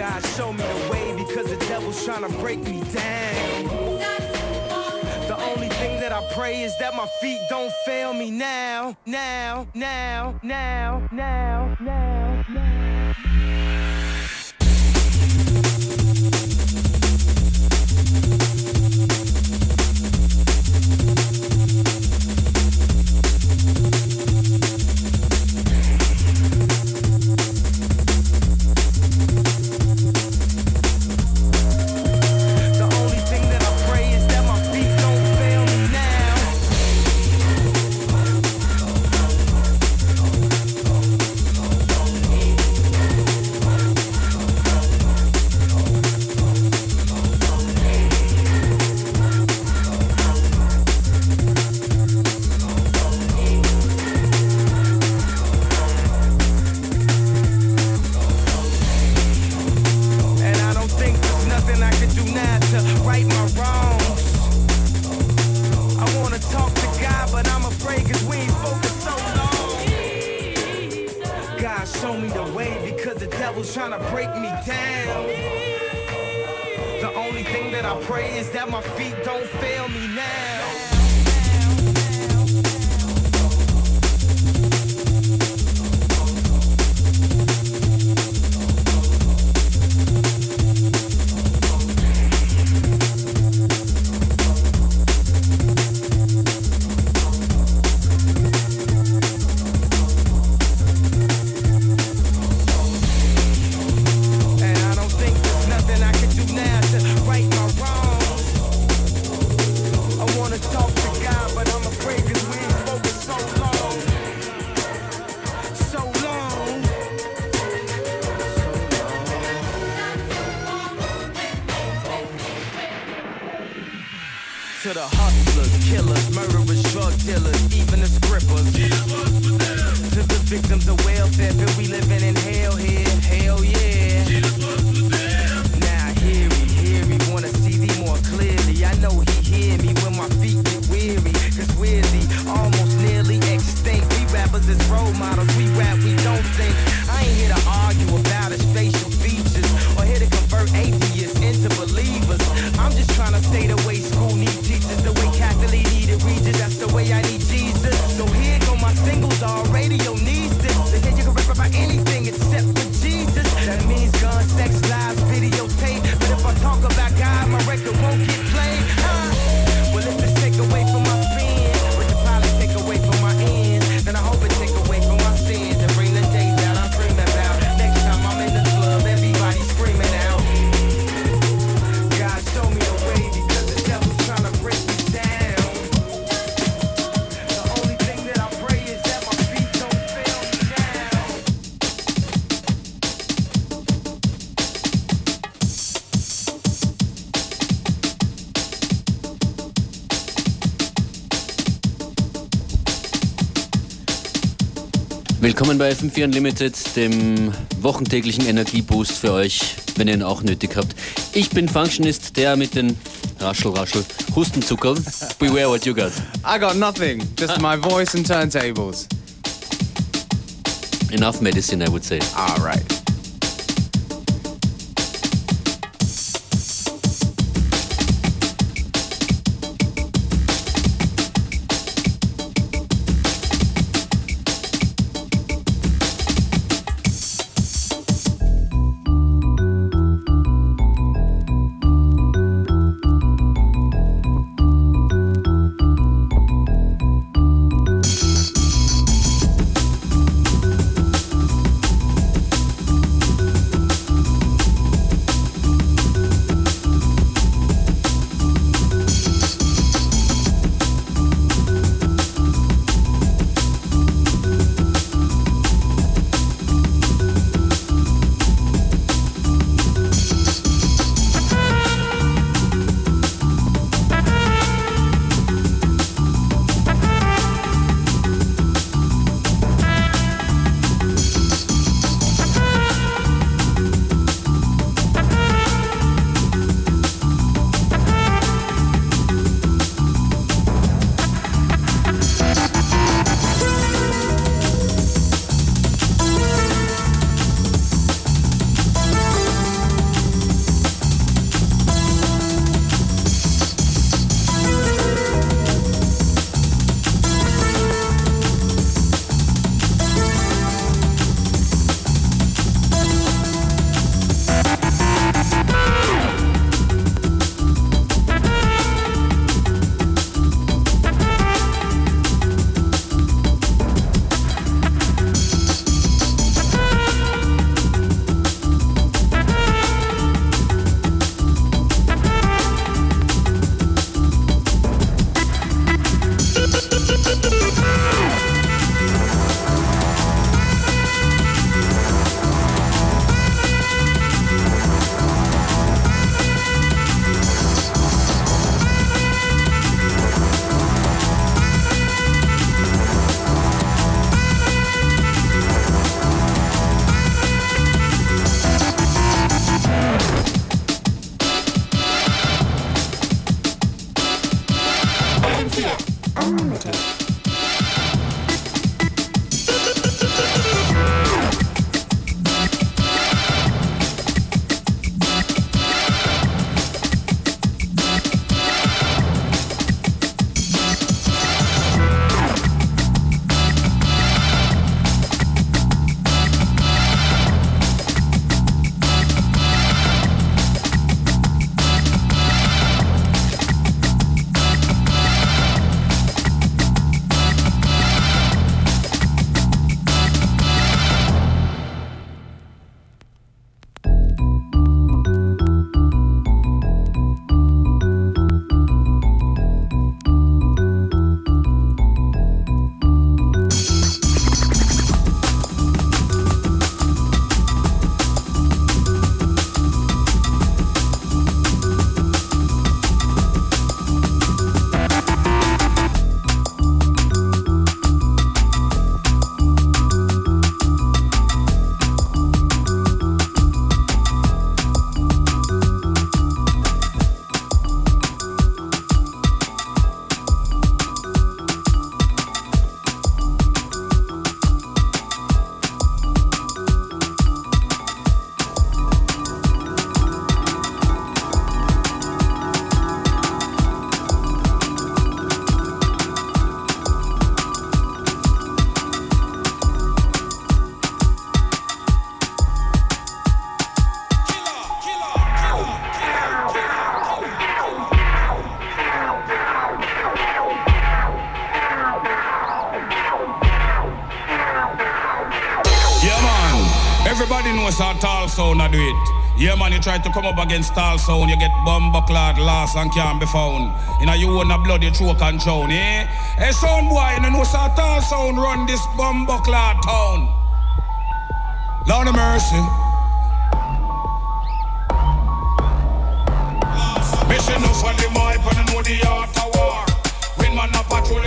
God, show me the way because the devil's trying to break me down. The only thing that I pray is that my feet don't fail me now, now, now, now, now, now, now. now. Willkommen bei FM4 Unlimited, dem wochentäglichen Energieboost für euch, wenn ihr ihn auch nötig habt. Ich bin Functionist, der mit den Raschel, Raschel, Hustenzucker. Beware what you got. I got nothing, just my voice and turntables. Enough medicine, I would say. Alright. Try to come up against tall sound, you get bomber clad last and can't be found. You know, you want a bloody choke and drown, eh? Hey, sound boy, you know, so tall sound run this bomber clad town. Lord of mercy. Mission no for the mic, but I know the art of war. When man a patrol,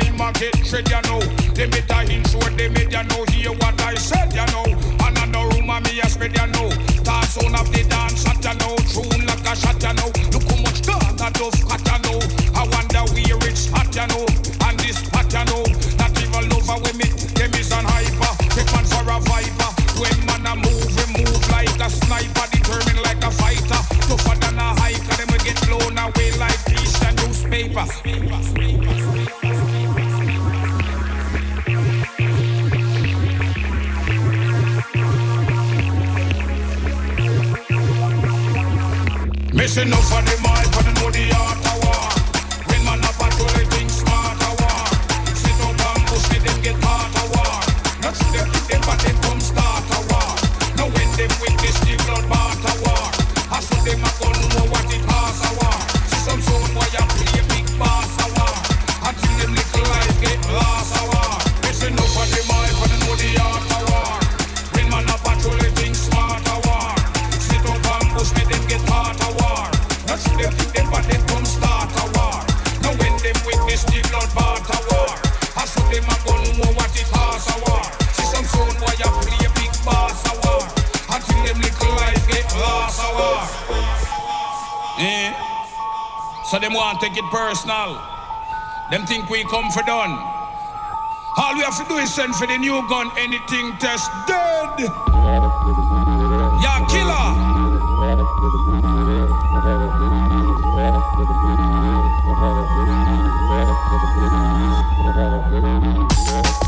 time I get tread you know. They made hint show they made you know. Hear what I said you know. And I know room me a spread you know. Start sound of the dance shot you know. Tune like a shot you know. Look how much gun that dove cut you know. Missing no for them want to take it personal. Them think we come for done. All we have to do is send for the new gun, anything test dead. Yeah, killer.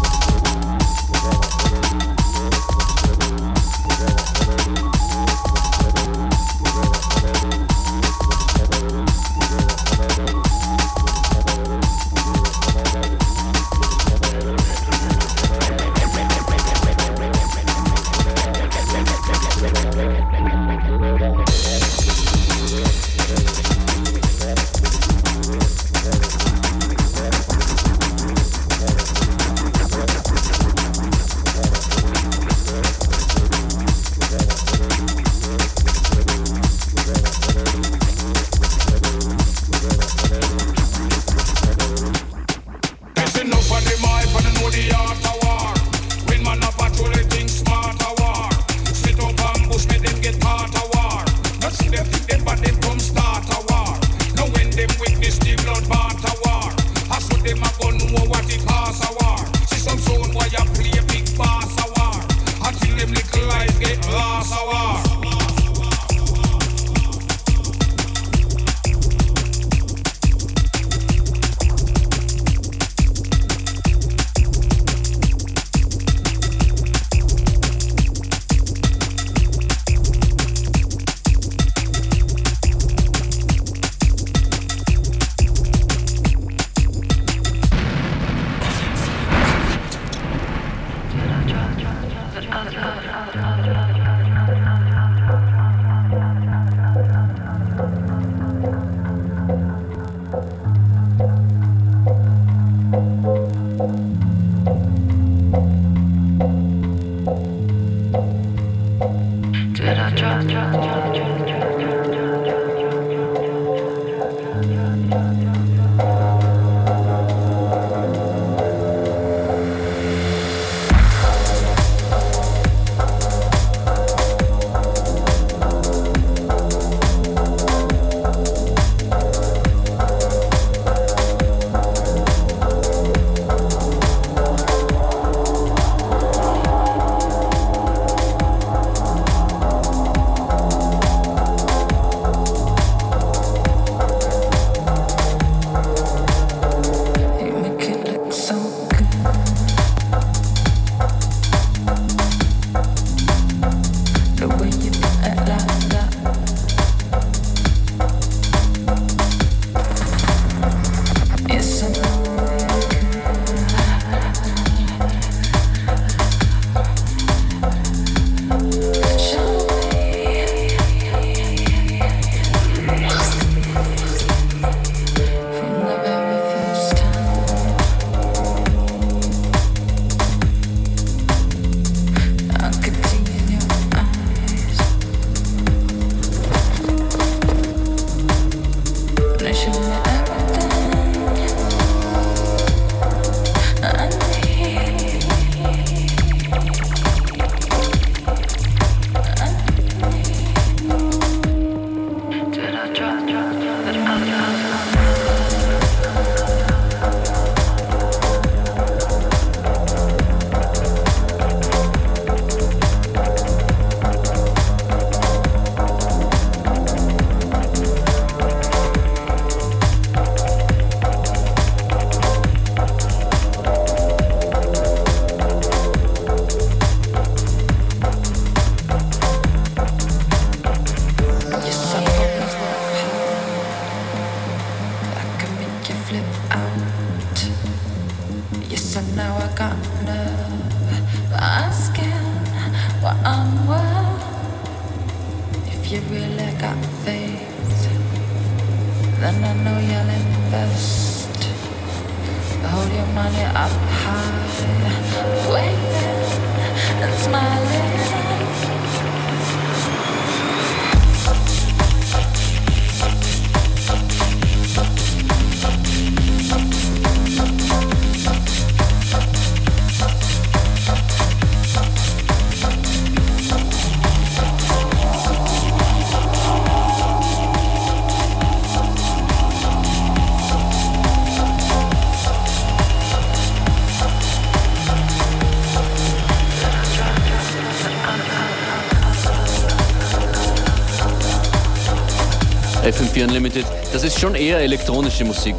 Unlimited. Das ist schon eher elektronische Musik.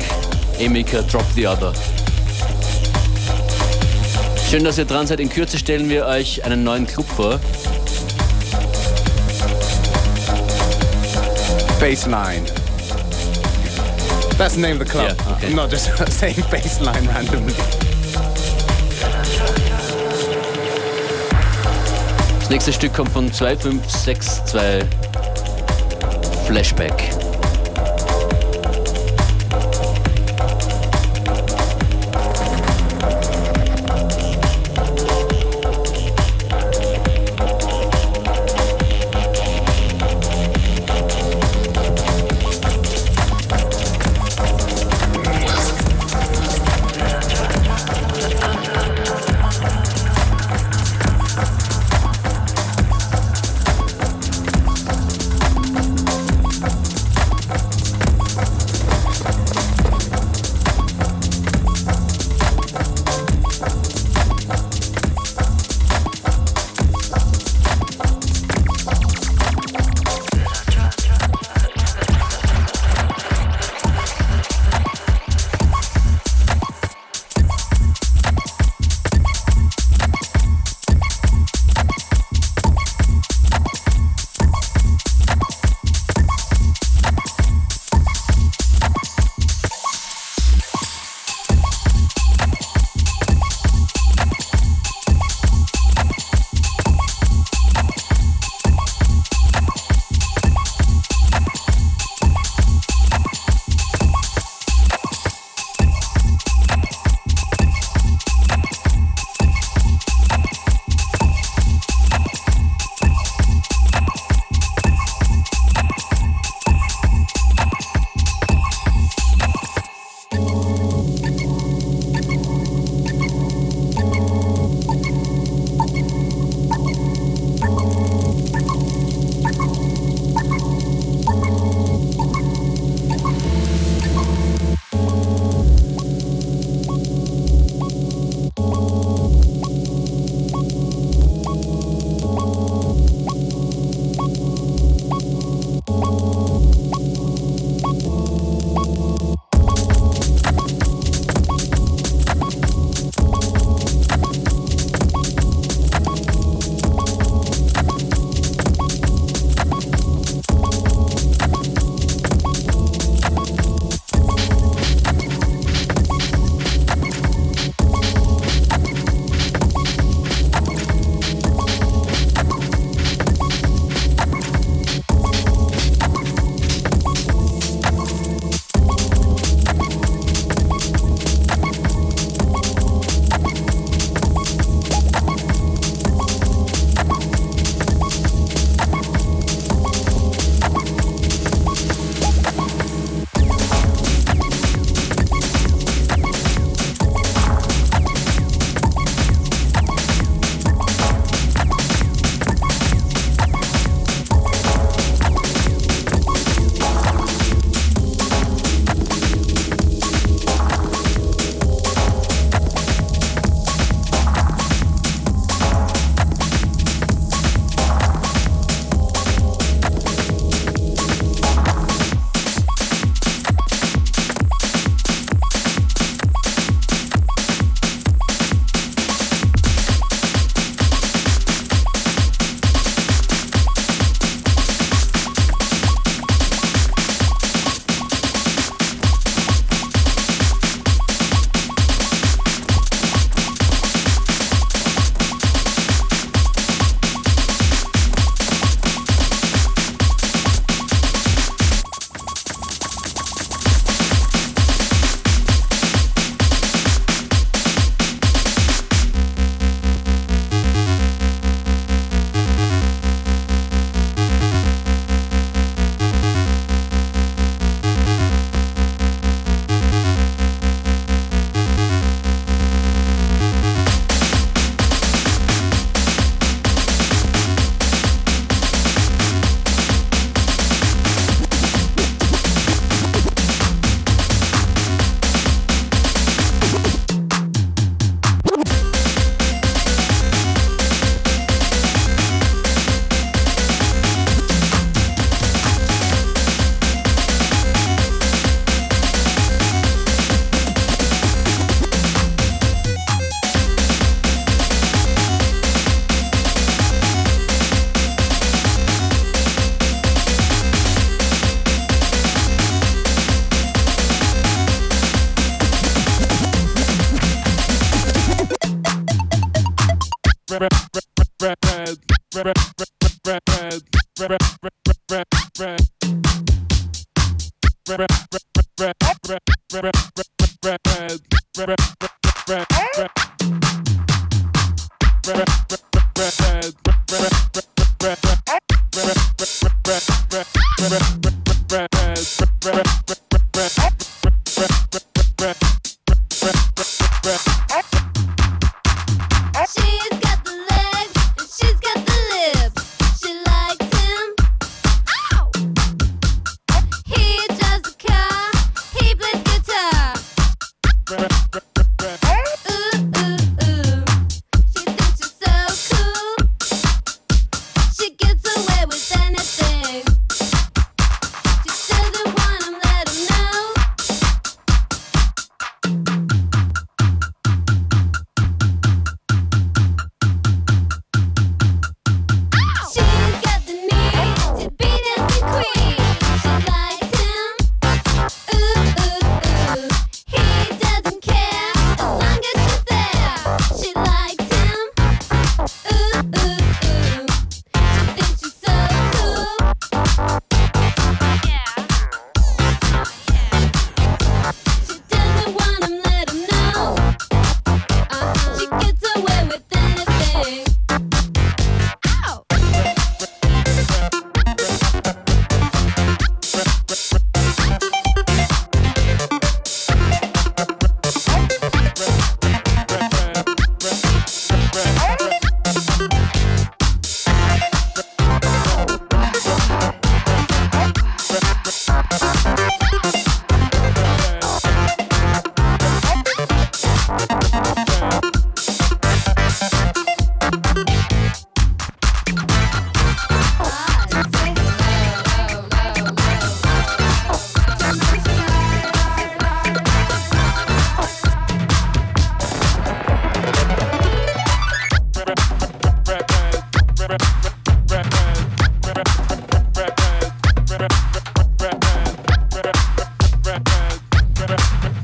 Emika Drop the Other. Schön, dass ihr dran seid. In Kürze stellen wir euch einen neuen Club vor. Baseline. That's the name of the club. Yeah, okay. I'm not just saying baseline randomly. Das nächste Stück kommt von 2562 Flashback.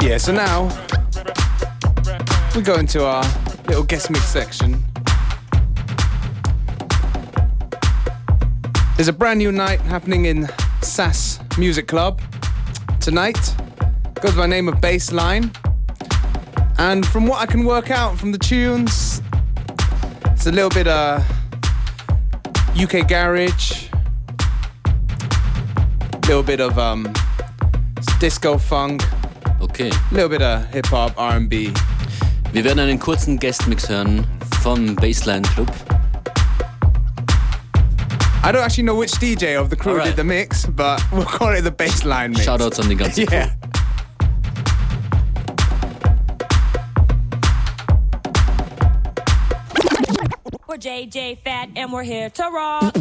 So now we go into our little guest mix section. There's a brand new night happening in SAS Music Club tonight. Goes by name of Bassline. And from what I can work out from the tunes, it's a little bit of UK garage, a little bit of um, disco funk, Okay. A little bit of hip hop, R&B. Wir werden einen kurzen Guestmix hören vom Baseline Club. I don't actually know which DJ of the crew Alright. did the mix, but we'll call it the baseline mix. Shoutouts an die ganze Crew. Yeah. We're JJ Fat and we're here to rock.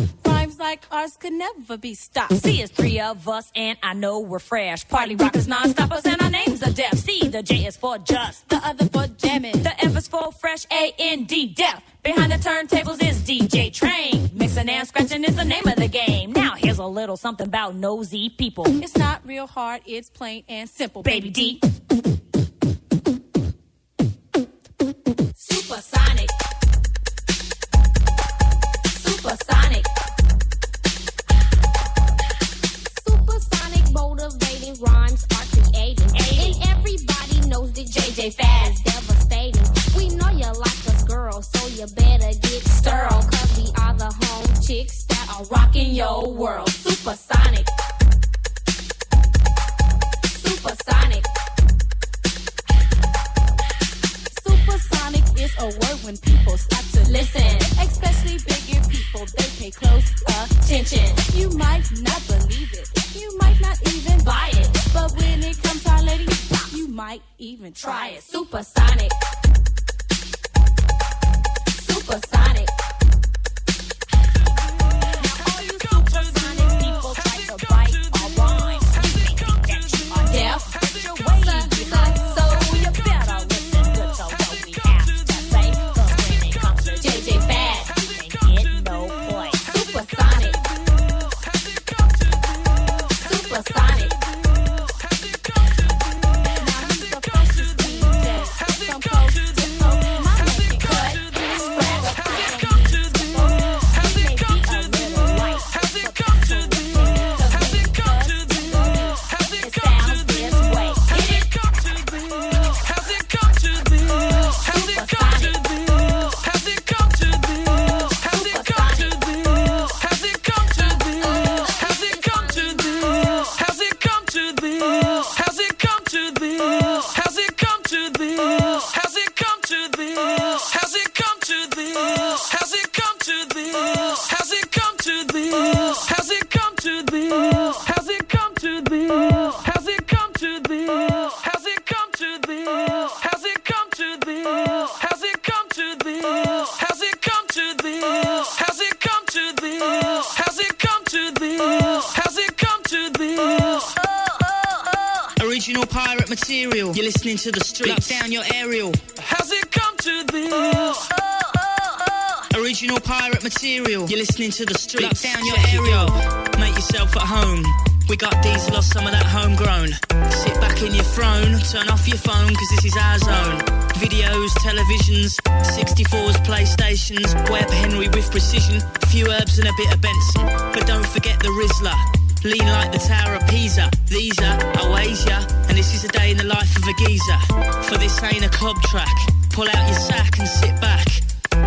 Like ours could never be stopped. See, it's three of us and I know we're fresh. Party rockers, non-stoppers, and our names are deaf. See, the J is for just, the other for jamming. The F is for fresh, A A-N-D, deaf. Behind the turntables is DJ Train. Mixing and scratching is the name of the game. Now here's a little something about nosy people. It's not real hard, it's plain and simple, baby D. Supersonic. Supersonic. JJ Fast devastating. We know you like us girls, so you better get sterile. Cause we are the home chicks that are Rocking your world. supersonic. Supersonic. Supersonic is a word when people start to listen. Especially bigger people, they pay close attention. You might not believe it, you might not even buy it. But when it comes to our you might even try it. Supersonic. Supersonic. Pirate material. You're listening to the streets. Lock down your aerial. How's it come to this? Oh, oh, oh. Original pirate material. You're listening to the streets. Lock down your aerial. Make yourself at home. We got these lost some of that homegrown. Sit back in your throne, turn off your phone, cause this is our zone. Videos, televisions, 64s, PlayStations, Web Henry with precision, a few herbs and a bit of Benson. But don't forget the Rizzler. Lean like the Tower of Pisa. These are Oasia, and this is a day in the life of a geezer. For this ain't a club track. Pull out your sack and sit back.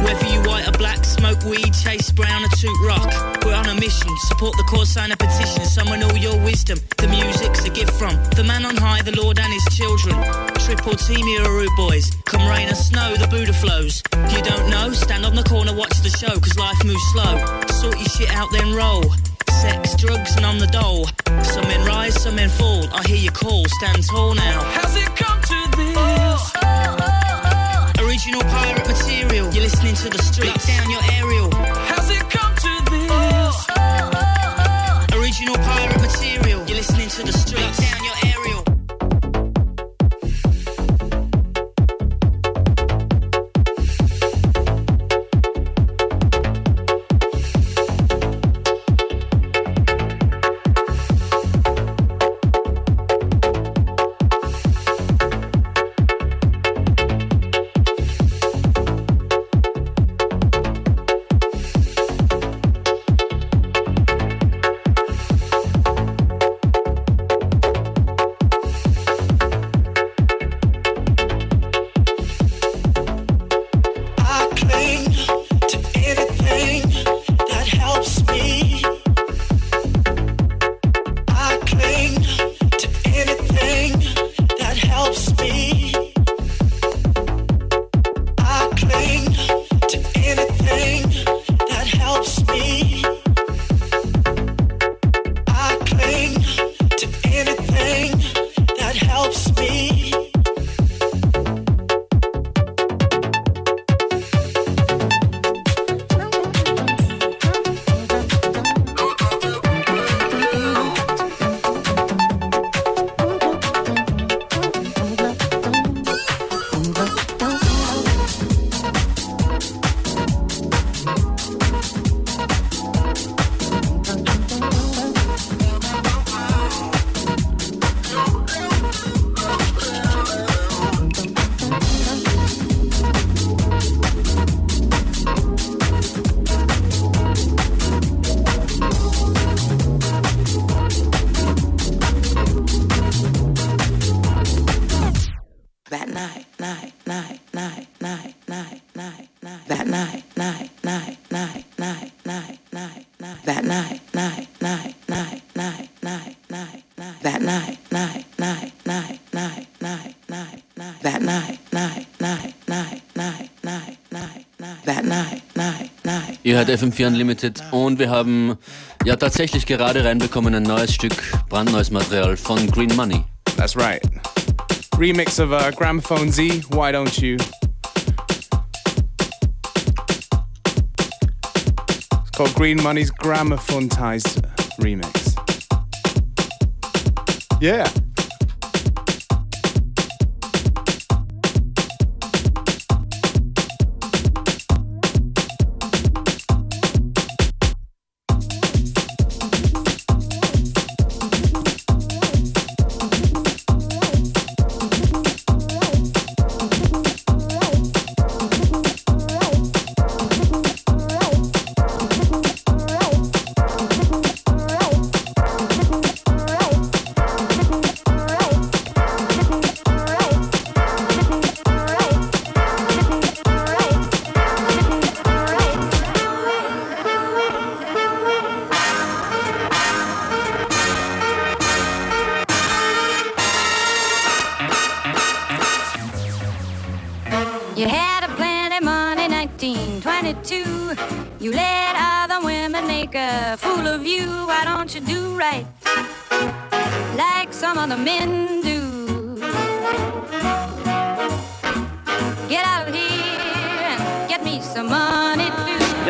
Whether you white or black, smoke weed, chase brown or toot rock. We're on a mission, support the cause, sign a petition, summon all your wisdom. The music's a gift from the man on high, the Lord and his children. Triple team Uru boys, come rain or snow, the Buddha flows. If you don't know? Stand on the corner, watch the show, cause life moves slow. Sort your shit out, then roll. Sex, drugs, and on the dole. Some men rise, some men fall. I hear your call, stand tall now. How's it come to this? Original pirate material. You're listening to the streets. Lock down your aerial. Ihr hört FM4 Unlimited und wir haben ja tatsächlich gerade reinbekommen ein neues Stück, brandneues Material von Green Money. That's right. Remix of uh, Gramophone Z, Why Don't You? It's called Green Money's Gramophonized remix. Yeah.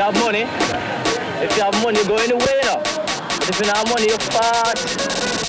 Have money. If you have money, you go anywhere, you know. If you don't have money, you're fart.